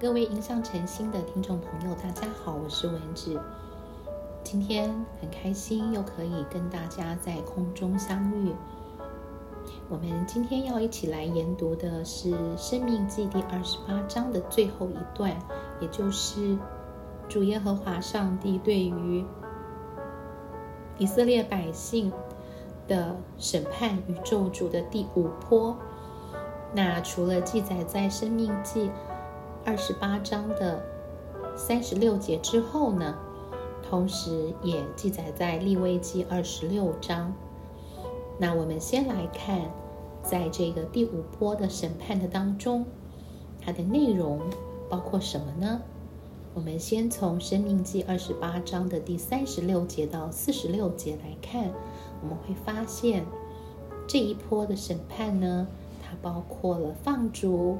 各位迎向晨星的听众朋友，大家好，我是文子。今天很开心又可以跟大家在空中相遇。我们今天要一起来研读的是《生命记》第二十八章的最后一段，也就是主耶和华上帝对于以色列百姓的审判与咒诅的第五波。那除了记载在《生命记》二十八章的三十六节之后呢，同时也记载在《立位记》二十六章。那我们先来看，在这个第五波的审判的当中，它的内容包括什么呢？我们先从《生命记》二十八章的第三十六节到四十六节来看，我们会发现这一波的审判呢，它包括了放逐。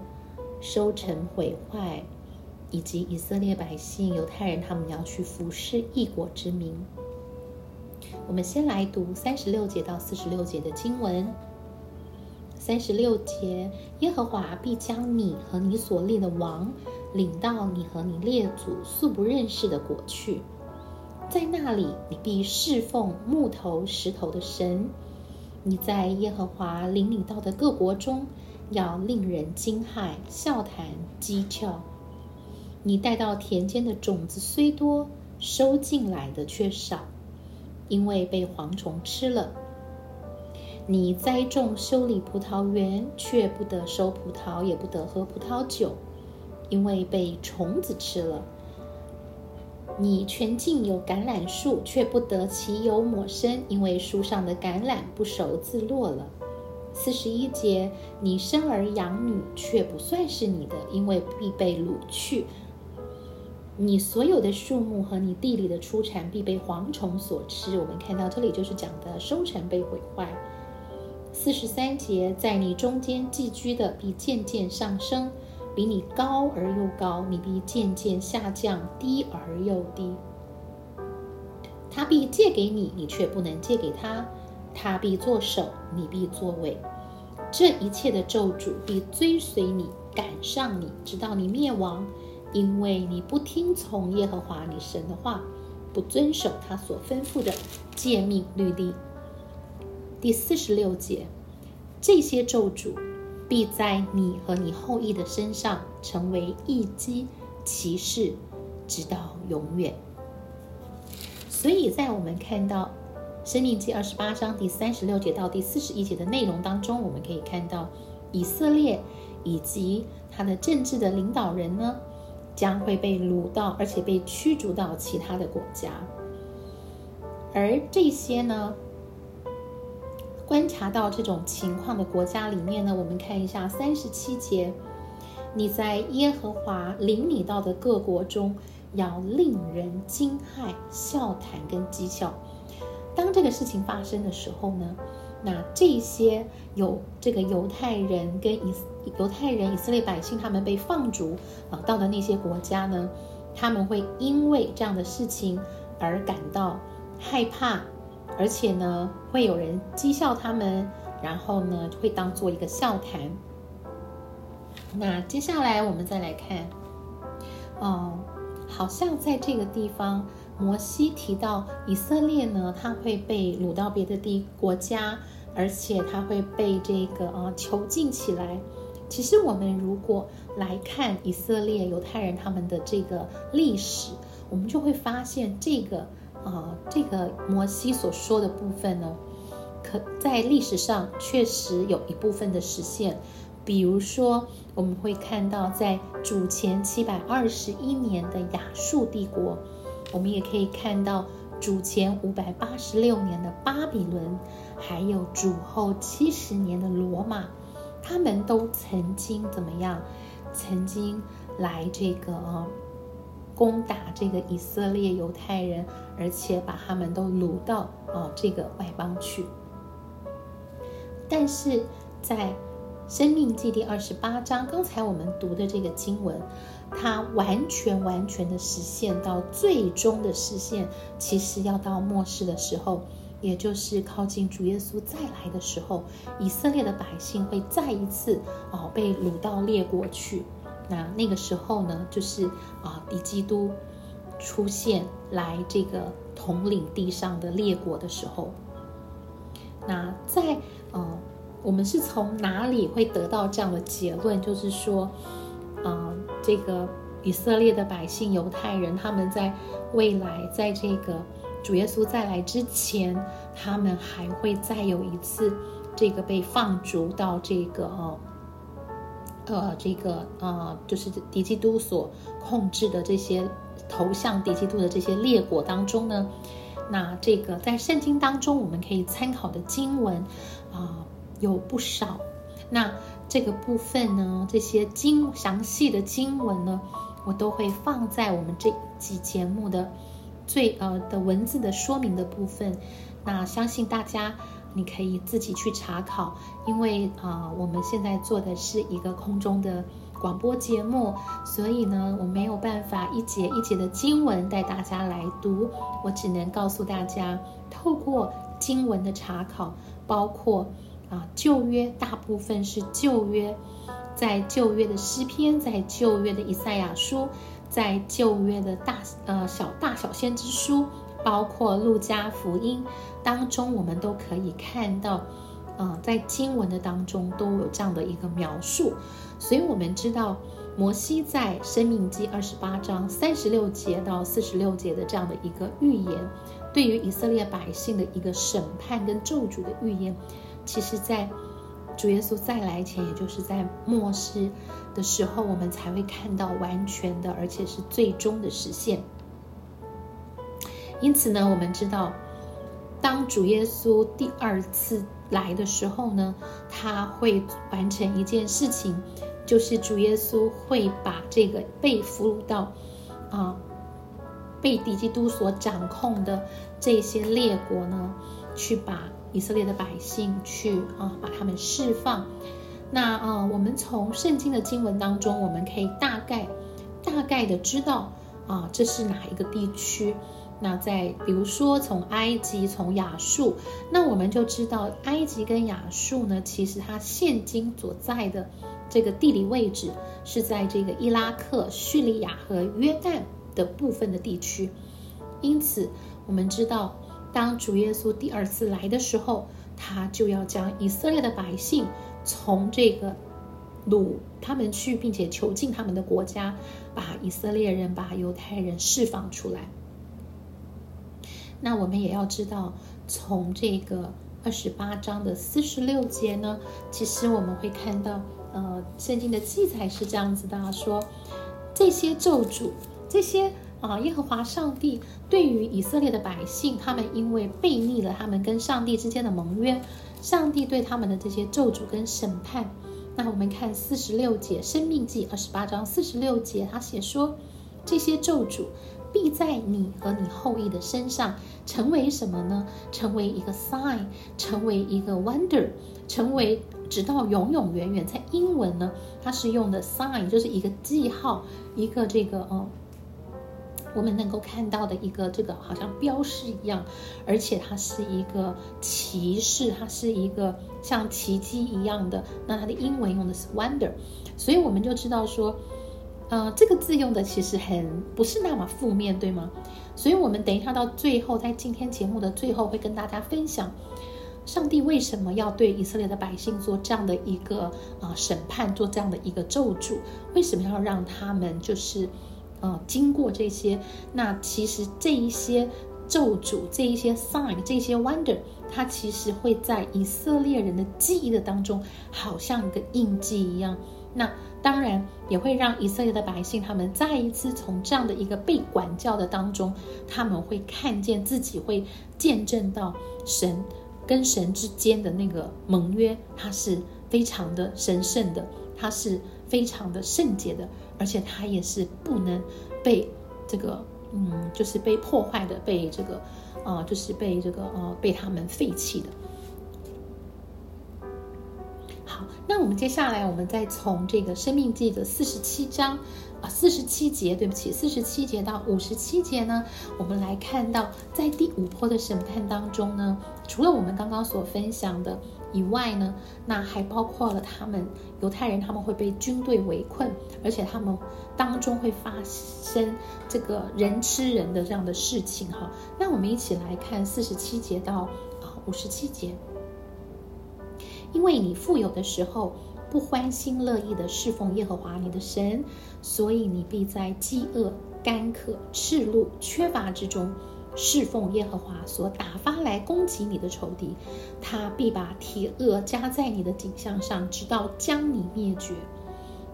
收成毁坏，以及以色列百姓、犹太人他们要去服侍异国之民。我们先来读三十六节到四十六节的经文。三十六节，耶和华必将你和你所立的王领到你和你列祖素不认识的国去，在那里你必侍奉木头、石头的神。你在耶和华领你到的各国中。要令人惊骇、笑谈、讥诮。你带到田间的种子虽多，收进来的却少，因为被蝗虫吃了。你栽种、修理葡萄园，却不得收葡萄，也不得喝葡萄酒，因为被虫子吃了。你全境有橄榄树，却不得其油抹身，因为树上的橄榄不熟自落了。四十一节，你生儿养女却不算是你的，因为必被掳去。你所有的树木和你地里的出产必被蝗虫所吃。我们看到这里就是讲的收成被毁坏。四十三节，在你中间寄居的必渐渐上升，比你高而又高；你必渐渐下降，低而又低。他必借给你，你却不能借给他。他必作首，你必作尾。这一切的咒诅必追随你，赶上你，直到你灭亡，因为你不听从耶和华你神的话，不遵守他所吩咐的诫命律例。第四十六节，这些咒诅必在你和你后裔的身上成为一击骑士，直到永远。所以在我们看到。生命记二十八章第三十六节到第四十一节的内容当中，我们可以看到以色列以及他的政治的领导人呢，将会被掳到，而且被驱逐到其他的国家。而这些呢，观察到这种情况的国家里面呢，我们看一下三十七节，你在耶和华领你到的各国中，要令人惊骇、笑谈跟讥笑。当这个事情发生的时候呢，那这些有这个犹太人跟以犹太人以色列百姓他们被放逐啊到的那些国家呢，他们会因为这样的事情而感到害怕，而且呢会有人讥笑他们，然后呢会当做一个笑谈。那接下来我们再来看，哦，好像在这个地方。摩西提到以色列呢，他会被掳到别的地国家，而且他会被这个啊囚禁起来。其实我们如果来看以色列犹太人他们的这个历史，我们就会发现这个啊这个摩西所说的部分呢，可在历史上确实有一部分的实现。比如说，我们会看到在主前七百二十一年的亚述帝国。我们也可以看到主前五百八十六年的巴比伦，还有主后七十年的罗马，他们都曾经怎么样？曾经来这个攻打这个以色列犹太人，而且把他们都掳到啊这个外邦去。但是在生命记第二十八章，刚才我们读的这个经文。它完全完全的实现到最终的实现，其实要到末世的时候，也就是靠近主耶稣再来的时候，以色列的百姓会再一次哦被掳到列国去。那那个时候呢，就是啊，敌基督出现来这个统领地上的列国的时候。那在呃，我们是从哪里会得到这样的结论？就是说，嗯，这个以色列的百姓、犹太人，他们在未来，在这个主耶稣再来之前，他们还会再有一次这个被放逐到这个哦，呃，这个呃，就是敌基督所控制的这些投向敌基督的这些列国当中呢？那这个在圣经当中，我们可以参考的经文啊有不少。那这个部分呢，这些经详细的经文呢，我都会放在我们这集节目的最呃的文字的说明的部分。那相信大家你可以自己去查考，因为啊我们现在做的是一个空中的。广播节目，所以呢，我没有办法一节一节的经文带大家来读，我只能告诉大家，透过经文的查考，包括啊旧约大部分是旧约，在旧约的诗篇，在旧约的以赛亚书，在旧约的大呃小大小先知书，包括路加福音当中，我们都可以看到。啊，在经文的当中都有这样的一个描述，所以我们知道摩西在《生命记》二十八章三十六节到四十六节的这样的一个预言，对于以色列百姓的一个审判跟咒诅的预言，其实，在主耶稣再来前，也就是在末世的时候，我们才会看到完全的，而且是最终的实现。因此呢，我们知道，当主耶稣第二次。来的时候呢，他会完成一件事情，就是主耶稣会把这个被俘虏到啊，被敌基督所掌控的这些列国呢，去把以色列的百姓去啊，把他们释放。那啊，我们从圣经的经文当中，我们可以大概大概的知道啊，这是哪一个地区。那在比如说从埃及从亚述，那我们就知道埃及跟亚述呢，其实它现今所在的这个地理位置是在这个伊拉克、叙利亚和约旦的部分的地区。因此，我们知道当主耶稣第二次来的时候，他就要将以色列的百姓从这个掳他们去，并且囚禁他们的国家，把以色列人、把犹太人释放出来。那我们也要知道，从这个二十八章的四十六节呢，其实我们会看到，呃，圣经的记载是这样子的：说这些咒诅，这些啊，耶和华上帝对于以色列的百姓，他们因为背逆了他们跟上帝之间的盟约，上帝对他们的这些咒诅跟审判。那我们看四十六节，生命记二十八章四十六节，他写说这些咒诅。必在你和你后裔的身上成为什么呢？成为一个 sign，成为一个 wonder，成为直到永永远远。在英文呢，它是用的 sign，就是一个记号，一个这个哦，我们能够看到的一个这个好像标识一样，而且它是一个骑士，它是一个像奇迹一样的。那它的英文用的是 wonder，所以我们就知道说。呃，这个字用的其实很不是那么负面，对吗？所以，我们等一下到最后，在今天节目的最后，会跟大家分享，上帝为什么要对以色列的百姓做这样的一个啊审判，做这样的一个咒诅？为什么要让他们就是呃经过这些？那其实这一些咒诅，这一些 sign，这些 wonder，它其实会在以色列人的记忆的当中，好像一个印记一样。那当然也会让以色列的百姓，他们再一次从这样的一个被管教的当中，他们会看见自己会见证到神跟神之间的那个盟约，它是非常的神圣的，它是非常的圣洁的，而且它也是不能被这个嗯，就是被破坏的，被这个啊，就是被这个呃，被他们废弃的。好那我们接下来，我们再从这个《生命记》的四十七章啊，四十七节，对不起，四十七节到五十七节呢，我们来看到在第五波的审判当中呢，除了我们刚刚所分享的以外呢，那还包括了他们犹太人他们会被军队围困，而且他们当中会发生这个人吃人的这样的事情哈。那我们一起来看四十七节到啊五十七节，因为你富有的时候。不欢心乐意的侍奉耶和华你的神，所以你必在饥饿、干渴、赤露、缺乏之中侍奉耶和华所打发来攻击你的仇敌，他必把铁轭加在你的颈项上，直到将你灭绝。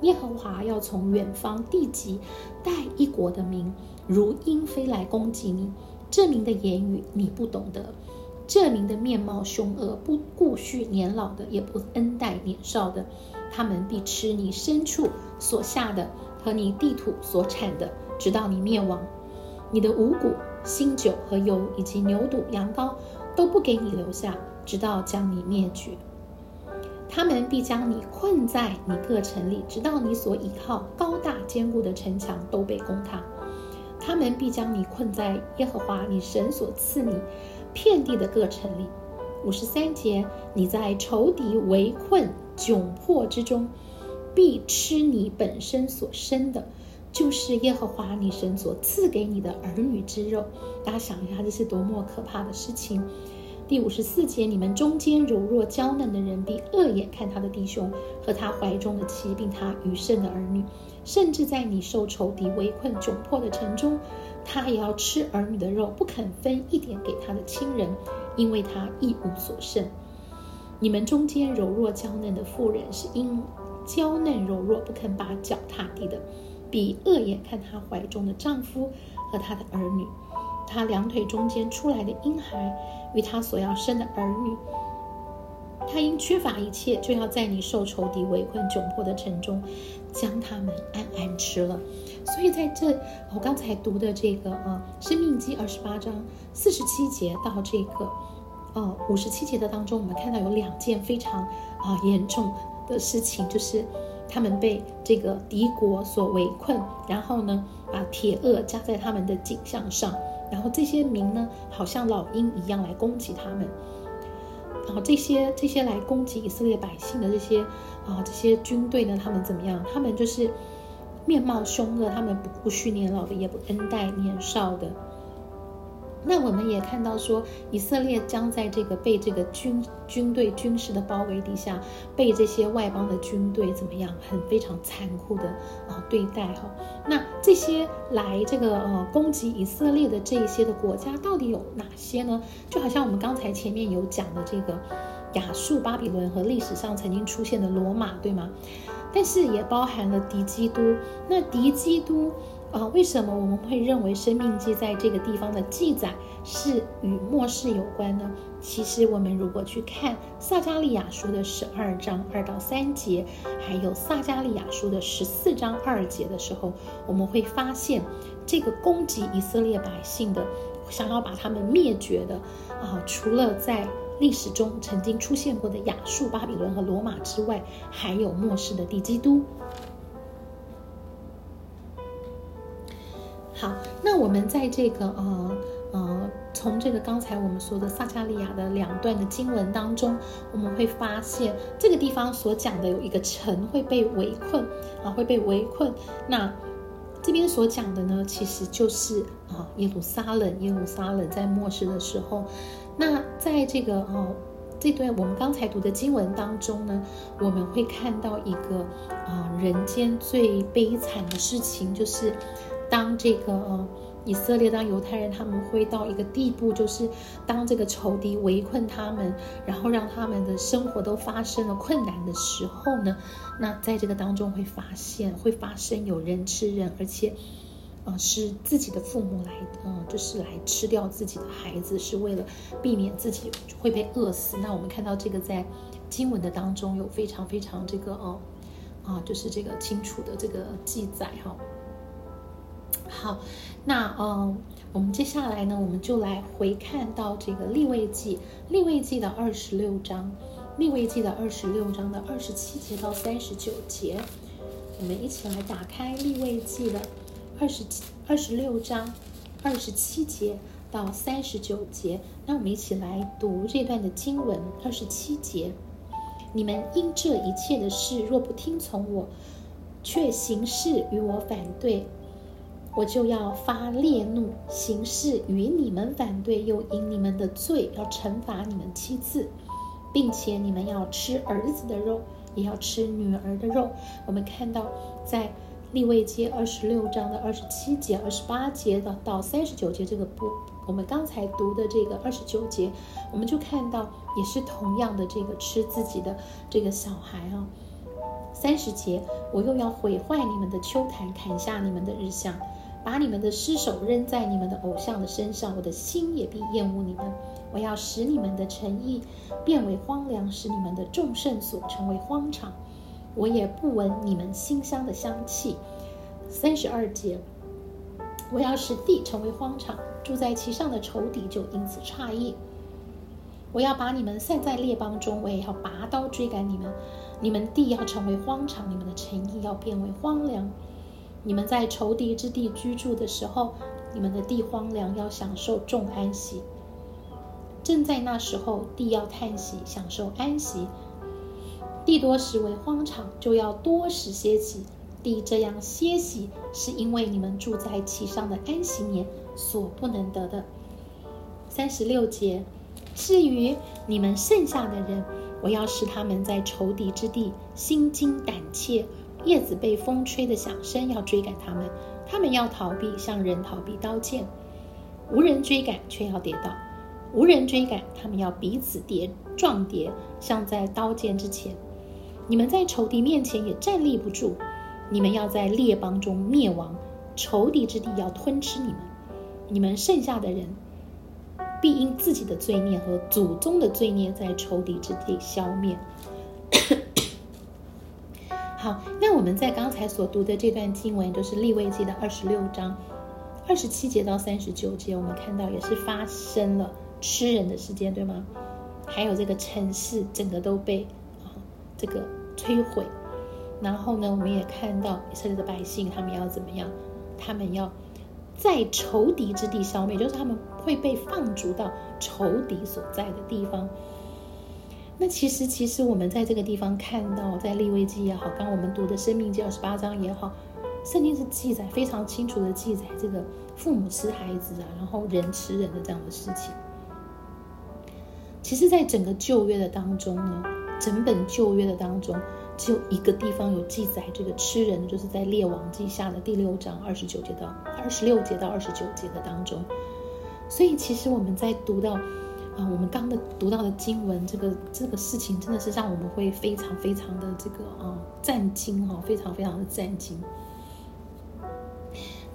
耶和华要从远方地极带一国的民，如鹰飞来攻击你。这名的言语你不懂得。这名的面貌凶恶，不顾恤年老的，也不恩待年少的，他们必吃你牲畜所下的和你地土所产的，直到你灭亡。你的五谷、新酒和油，以及牛犊、羊羔，都不给你留下，直到将你灭绝。他们必将你困在你各城里，直到你所倚靠高大坚固的城墙都被攻塌。他们必将你困在耶和华你神所赐你。遍地的各城里，五十三节，你在仇敌围困窘迫之中，必吃你本身所生的，就是耶和华你神所赐给你的儿女之肉。大家想一下，这是多么可怕的事情！第五十四节，你们中间柔弱娇嫩的人，必恶眼看他的弟兄和他怀中的妻，并他余剩的儿女，甚至在你受仇敌围困窘迫的城中。他也要吃儿女的肉，不肯分一点给他的亲人，因为他一无所剩。你们中间柔弱娇嫩的妇人，是因娇嫩柔弱不肯把脚踏地的，比恶眼看她怀中的丈夫和她的儿女，她两腿中间出来的婴孩与她所要生的儿女。他因缺乏一切，就要在你受仇敌围困窘迫的城中，将他们安安吃了。所以在这我刚才读的这个啊，《生命记》二十八章四十七节到这个呃五十七节的当中，我们看到有两件非常啊严重的事情，就是他们被这个敌国所围困，然后呢把铁轭加在他们的颈项上，然后这些民呢好像老鹰一样来攻击他们。然后这些这些来攻击以色列百姓的这些啊这些军队呢，他们怎么样？他们就是面貌凶恶，他们不顾恤年老的，也不恩待年少的。那我们也看到说，以色列将在这个被这个军军队军事的包围底下，被这些外邦的军队怎么样，很非常残酷的啊对待哈。那这些来这个呃攻击以色列的这一些的国家到底有哪些呢？就好像我们刚才前面有讲的这个亚述、巴比伦和历史上曾经出现的罗马，对吗？但是也包含了敌基督。那敌基督。啊，为什么我们会认为《生命记》在这个地方的记载是与末世有关呢？其实，我们如果去看撒加利亚书的十二章二到三节，还有撒加利亚书的十四章二节的时候，我们会发现，这个攻击以色列百姓的，想要把他们灭绝的，啊，除了在历史中曾经出现过的亚述、巴比伦和罗马之外，还有末世的地基督。好，那我们在这个呃呃，从这个刚才我们说的撒加利亚的两段的经文当中，我们会发现这个地方所讲的有一个城会被围困啊，会被围困。那这边所讲的呢，其实就是啊耶路撒冷，耶路撒冷在末世的时候。那在这个哦这段我们刚才读的经文当中呢，我们会看到一个啊人间最悲惨的事情，就是。当这个以色列当犹太人他们会到一个地步，就是当这个仇敌围困他们，然后让他们的生活都发生了困难的时候呢，那在这个当中会发现会发生有人吃人，而且，呃是自己的父母来，嗯就是来吃掉自己的孩子，是为了避免自己会被饿死。那我们看到这个在经文的当中有非常非常这个哦啊就是这个清楚的这个记载哈。好，那嗯，我们接下来呢，我们就来回看到这个立位记，立位记的二十六章，立位记的二十六章的二十七节到三十九节，我们一起来打开立位记的二十七、二十六章二十七节到三十九节。那我们一起来读这段的经文。二十七节：你们因这一切的事，若不听从我，却行事与我反对，我就要发烈怒，行事与你们反对，又因你们的罪要惩罚你们七次，并且你们要吃儿子的肉。也要吃女儿的肉。我们看到，在立位记二十六章的二十七节、二十八节的到三十九节这个部，我们刚才读的这个二十九节，我们就看到也是同样的这个吃自己的这个小孩啊。三十节，我又要毁坏你们的秋坛，砍下你们的日像，把你们的尸首扔在你们的偶像的身上，我的心也必厌恶你们。我要使你们的诚意变为荒凉，使你们的众圣所成为荒场。我也不闻你们馨香的香气。三十二节，我要使地成为荒场，住在其上的仇敌就因此诧异。我要把你们散在列邦中，我也要拔刀追赶你们。你们地要成为荒场，你们的诚意要变为荒凉。你们在仇敌之地居住的时候，你们的地荒凉，要享受众安息。正在那时候，地要叹息，享受安息。地多时为荒场，就要多时歇息。地这样歇息，是因为你们住在其上的安息年所不能得的。三十六节，至于你们剩下的人，我要使他们在仇敌之地心惊胆怯，叶子被风吹的响声要追赶他们，他们要逃避，像人逃避刀剑，无人追赶，却要跌倒。无人追赶，他们要彼此跌撞跌，像在刀剑之前。你们在仇敌面前也站立不住，你们要在列邦中灭亡，仇敌之地要吞吃你们。你们剩下的人，必因自己的罪孽和祖宗的罪孽，在仇敌之地消灭。好，那我们在刚才所读的这段经文，就是立位记的二十六章二十七节到三十九节，我们看到也是发生了。吃人的事件，对吗？还有这个城市整个都被啊这个摧毁，然后呢，我们也看到以色列的百姓，他们要怎么样？他们要在仇敌之地消灭，就是他们会被放逐到仇敌所在的地方。那其实，其实我们在这个地方看到，在利未记也好，刚我们读的生命记二十八章也好，圣经是记载非常清楚的记载这个父母吃孩子啊，然后人吃人的这样的事情。其实，在整个旧约的当中呢，整本旧约的当中，只有一个地方有记载这个吃人，就是在列王记下的第六章二十九节到二十六节到二十九节的当中。所以，其实我们在读到啊，我们刚的读到的经文，这个这个事情真的是让我们会非常非常的这个啊震惊哈，非常非常的震惊。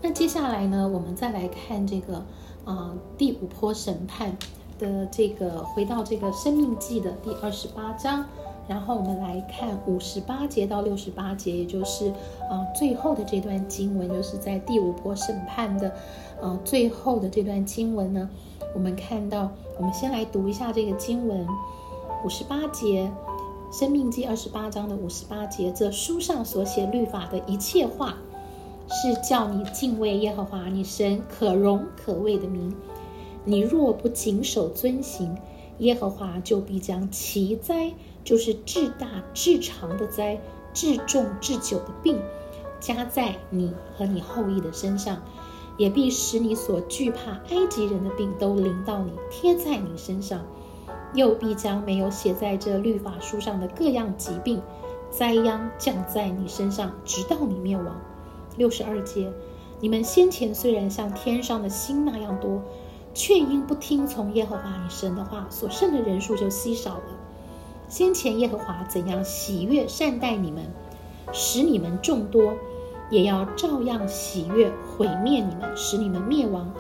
那接下来呢，我们再来看这个啊第五波审判。的这个回到这个生命记的第二十八章，然后我们来看五十八节到六十八节，也就是啊最后的这段经文，就是在第五波审判的呃最后的这段经文呢，我们看到，我们先来读一下这个经文，五十八节，生命记二十八章的五十八节，这书上所写律法的一切话，是叫你敬畏耶和华你神可荣可畏的名。你若不谨守遵行，耶和华就必将奇灾，就是至大至长的灾、至重至久的病，加在你和你后裔的身上，也必使你所惧怕埃及人的病都临到你，贴在你身上，又必将没有写在这律法书上的各样疾病、灾殃降在你身上，直到你灭亡。六十二节，你们先前虽然像天上的星那样多。却因不听从耶和华你神的话，所剩的人数就稀少了。先前耶和华怎样喜悦善待你们，使你们众多，也要照样喜悦毁灭你们，使你们灭亡，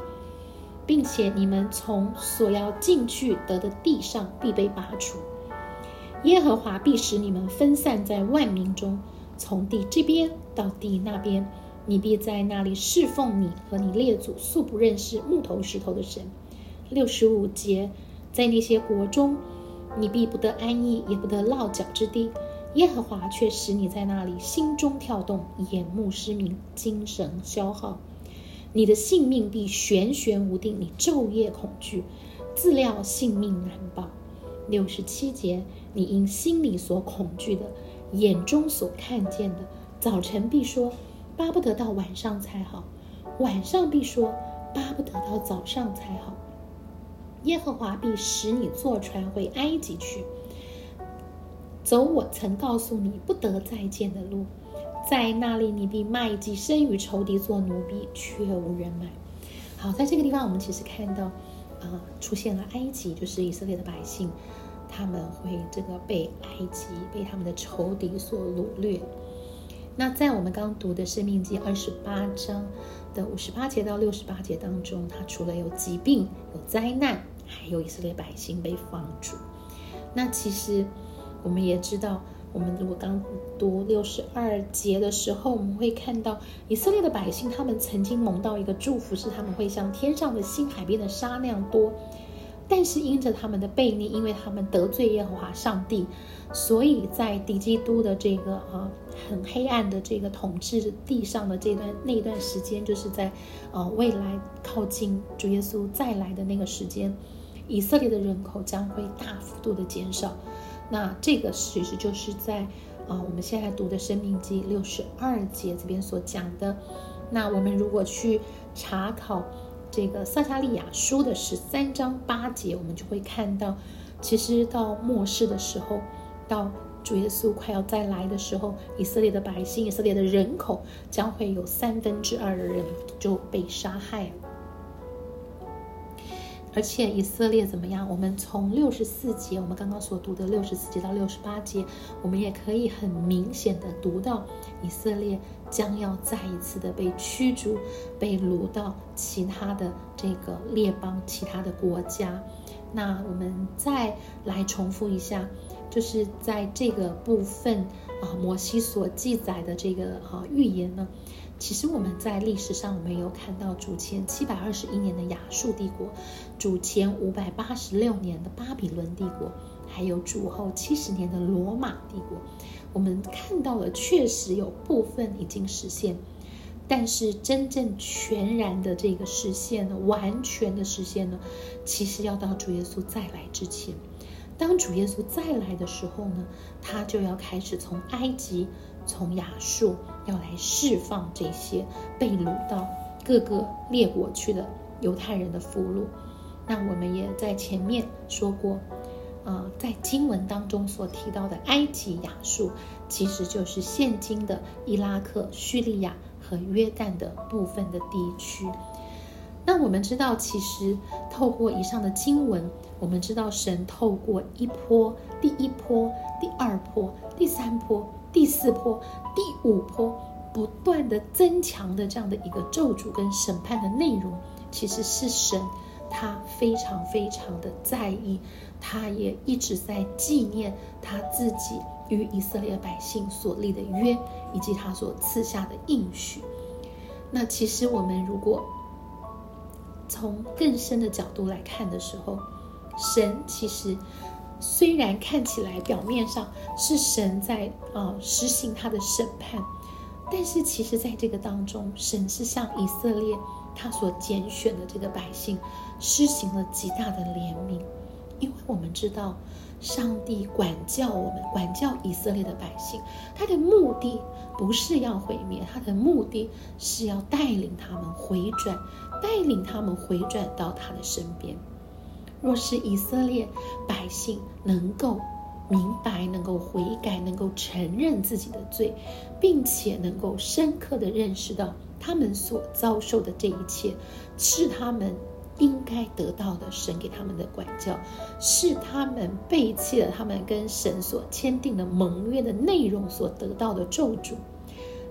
并且你们从所要进去得的地上必被拔除。耶和华必使你们分散在万民中，从地这边到地那边。你必在那里侍奉你和你列祖素不认识木头石头的神。六十五节，在那些国中，你必不得安逸，也不得落脚之地。耶和华却使你在那里心中跳动，眼目失明，精神消耗。你的性命必悬悬无定，你昼夜恐惧，自料性命难保。六十七节，你因心里所恐惧的，眼中所看见的，早晨必说，巴不得到晚上才好；晚上必说，巴不得到早上才好。耶和华必使你坐船回埃及去，走我曾告诉你不得再见的路。在那里，你必卖己身与仇敌做奴婢，却无人买。好，在这个地方，我们其实看到，啊，出现了埃及，就是以色列的百姓，他们会这个被埃及、被他们的仇敌所掳掠。那在我们刚读的《生命记》二十八章的五十八节到六十八节当中，它除了有疾病、有灾难，还有以色列百姓被放逐。那其实我们也知道。我们如果刚读六十二节的时候，我们会看到以色列的百姓，他们曾经蒙到一个祝福，是他们会像天上的星、海边的沙那样多。但是因着他们的悖逆，因为他们得罪耶和华上帝，所以在敌基督的这个啊很黑暗的这个统治地上的这段那段时间，就是在呃未来靠近主耶稣再来的那个时间，以色列的人口将会大幅度的减少。那这个其实就是在，啊，我们现在读的《生命记》六十二节这边所讲的。那我们如果去查考这个撒加利亚书的十三章八节，我们就会看到，其实到末世的时候，到主耶稣快要再来的时候，以色列的百姓、以色列的人口将会有三分之二的人就被杀害了。而且以色列怎么样？我们从六十四节，我们刚刚所读的六十四节到六十八节，我们也可以很明显的读到，以色列将要再一次的被驱逐，被掳到其他的这个列邦、其他的国家。那我们再来重复一下，就是在这个部分啊，摩西所记载的这个啊预言呢。其实我们在历史上，我们有看到主前七百二十一年的亚述帝国，主前五百八十六年的巴比伦帝国，还有主后七十年的罗马帝国。我们看到了，确实有部分已经实现，但是真正全然的这个实现呢，完全的实现呢，其实要到主耶稣再来之前。当主耶稣再来的时候呢，他就要开始从埃及。从亚述要来释放这些被掳到各个列国去的犹太人的俘虏。那我们也在前面说过，啊，在经文当中所提到的埃及、亚述，其实就是现今的伊拉克、叙利亚和约旦的部分的地区。那我们知道，其实透过以上的经文，我们知道神透过一波、第一波、第二波、第三波。第四波、第五波不断的增强的这样的一个咒诅跟审判的内容，其实是神他非常非常的在意，他也一直在纪念他自己与以色列百姓所立的约，以及他所赐下的应许。那其实我们如果从更深的角度来看的时候，神其实。虽然看起来表面上是神在啊实行他的审判，但是其实在这个当中，神是向以色列他所拣选的这个百姓施行了极大的怜悯，因为我们知道上帝管教我们，管教以色列的百姓，他的目的不是要毁灭，他的目的是要带领他们回转，带领他们回转到他的身边。若是以色列百姓能够明白、能够悔改、能够承认自己的罪，并且能够深刻的认识到他们所遭受的这一切是他们应该得到的，神给他们的管教，是他们背弃了他们跟神所签订的盟约的内容所得到的咒诅，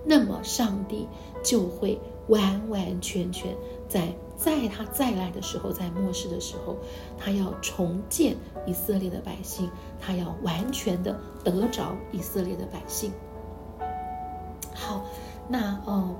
那么上帝就会完完全全在。在他再来的时候，在末世的时候，他要重建以色列的百姓，他要完全的得着以色列的百姓。好，那哦，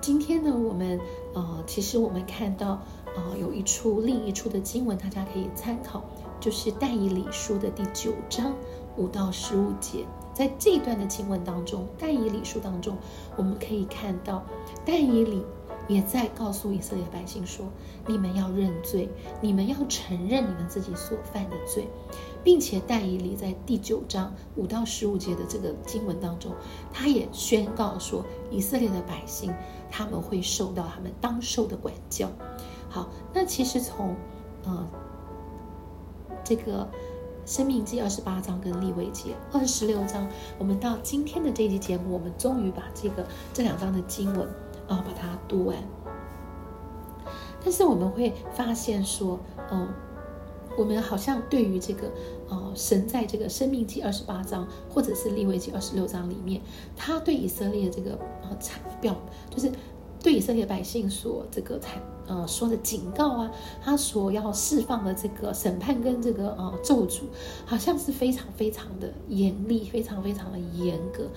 今天呢，我们呃，其实我们看到呃，有一处另一处的经文，大家可以参考，就是但以理书的第九章五到十五节，在这一段的经文当中，但以理书当中，我们可以看到，但以理也在告诉以色列百姓说：你们要认罪，你们要承认你们自己所犯的罪，并且但以理在第九章五到十五节的这个经文当中，他也宣告说，以色列的百姓他们会受到他们当受的管教。好，那其实从呃这个。生命记二十八章跟立位记二十六章，我们到今天的这期节目，我们终于把这个这两章的经文啊，把它读完。但是我们会发现说，嗯，我们好像对于这个呃，神在这个生命记二十八章或者是利未记二十六章里面，他对以色列这个呃表就是。对以色列百姓所这个才呃说的警告啊，他所要释放的这个审判跟这个呃咒诅，好像是非常非常的严厉，非常非常的严格。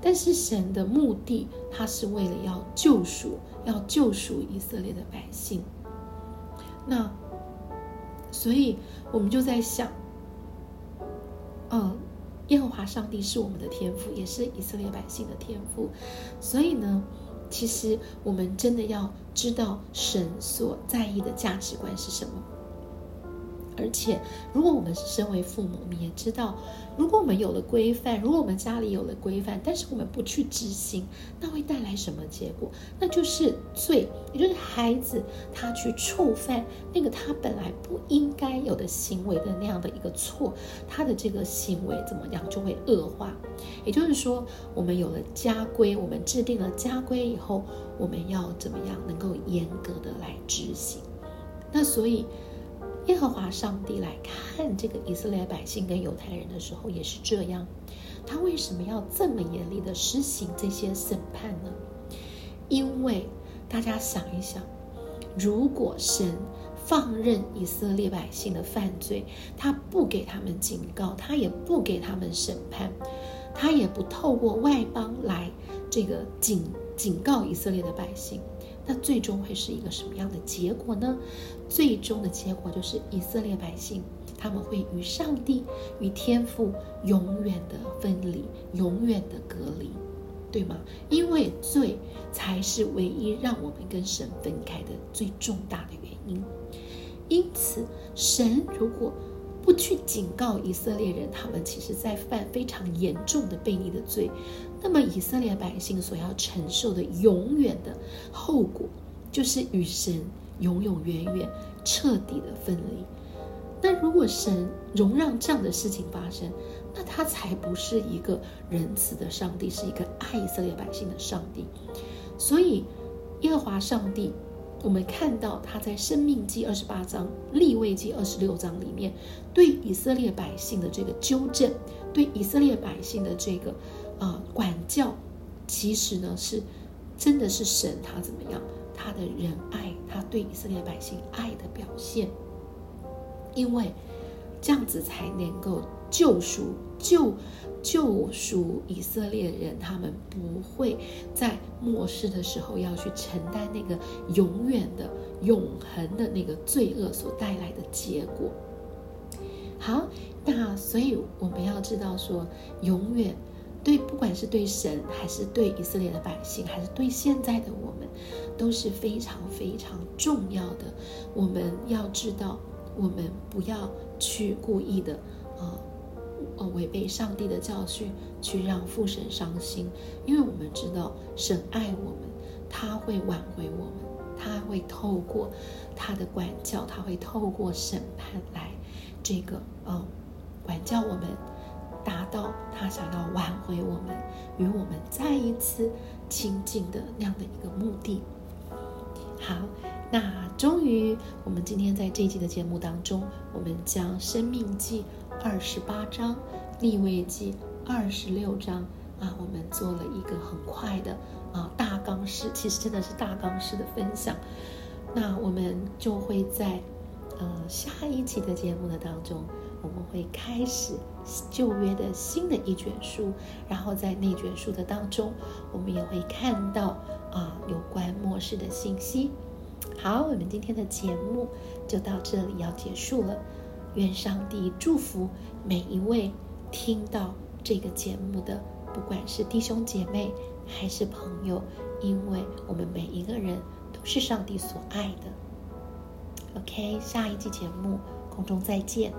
但是神的目的，他是为了要救赎，要救赎以色列的百姓。那所以我们就在想，嗯，耶和华上帝是我们的天赋，也是以色列百姓的天赋，所以呢。其实，我们真的要知道神所在意的价值观是什么。而且，如果我们是身为父母，我们也知道，如果我们有了规范，如果我们家里有了规范，但是我们不去执行，那会带来什么结果？那就是罪，也就是孩子他去触犯那个他本来不应该有的行为的那样的一个错，他的这个行为怎么样就会恶化。也就是说，我们有了家规，我们制定了家规以后，我们要怎么样能够严格的来执行？那所以。耶和华上帝来看这个以色列百姓跟犹太人的时候，也是这样。他为什么要这么严厉的施行这些审判呢？因为大家想一想，如果神放任以色列百姓的犯罪，他不给他们警告，他也不给他们审判，他也不透过外邦来这个警警告以色列的百姓。那最终会是一个什么样的结果呢？最终的结果就是以色列百姓他们会与上帝、与天父永远的分离，永远的隔离，对吗？因为罪才是唯一让我们跟神分开的最重大的原因。因此，神如果不去警告以色列人，他们其实在犯非常严重的悖逆的罪。那么以色列百姓所要承受的永远的后果，就是与神永永远远彻底的分离。那如果神容让这样的事情发生，那他才不是一个仁慈的上帝，是一个爱以色列百姓的上帝。所以耶和华上帝。我们看到他在《生命记》二十八章、《立位记》二十六章里面，对以色列百姓的这个纠正，对以色列百姓的这个啊管教，其实呢是真的是神他怎么样，他的仁爱，他对以色列百姓爱的表现，因为这样子才能够救赎救。救赎以色列人，他们不会在末世的时候要去承担那个永远的、永恒的那个罪恶所带来的结果。好，那所以我们要知道，说永远对，不管是对神，还是对以色列的百姓，还是对现在的我们，都是非常非常重要的。我们要知道，我们不要去故意的啊。呃，违背上帝的教训，去让父神伤心，因为我们知道神爱我们，他会挽回我们，他会透过他的管教，他会透过审判来这个呃管教我们，达到他想要挽回我们，与我们再一次亲近的那样的一个目的。好，那终于我们今天在这一集的节目当中，我们将生命记。二十八章立位记二十六章啊，我们做了一个很快的啊大纲式，其实真的是大纲式的分享。那我们就会在呃下一期的节目的当中，我们会开始旧约的新的一卷书，然后在那卷书的当中，我们也会看到啊有关末世的信息。好，我们今天的节目就到这里要结束了。愿上帝祝福每一位听到这个节目的，不管是弟兄姐妹还是朋友，因为我们每一个人都是上帝所爱的。OK，下一期节目空中再见。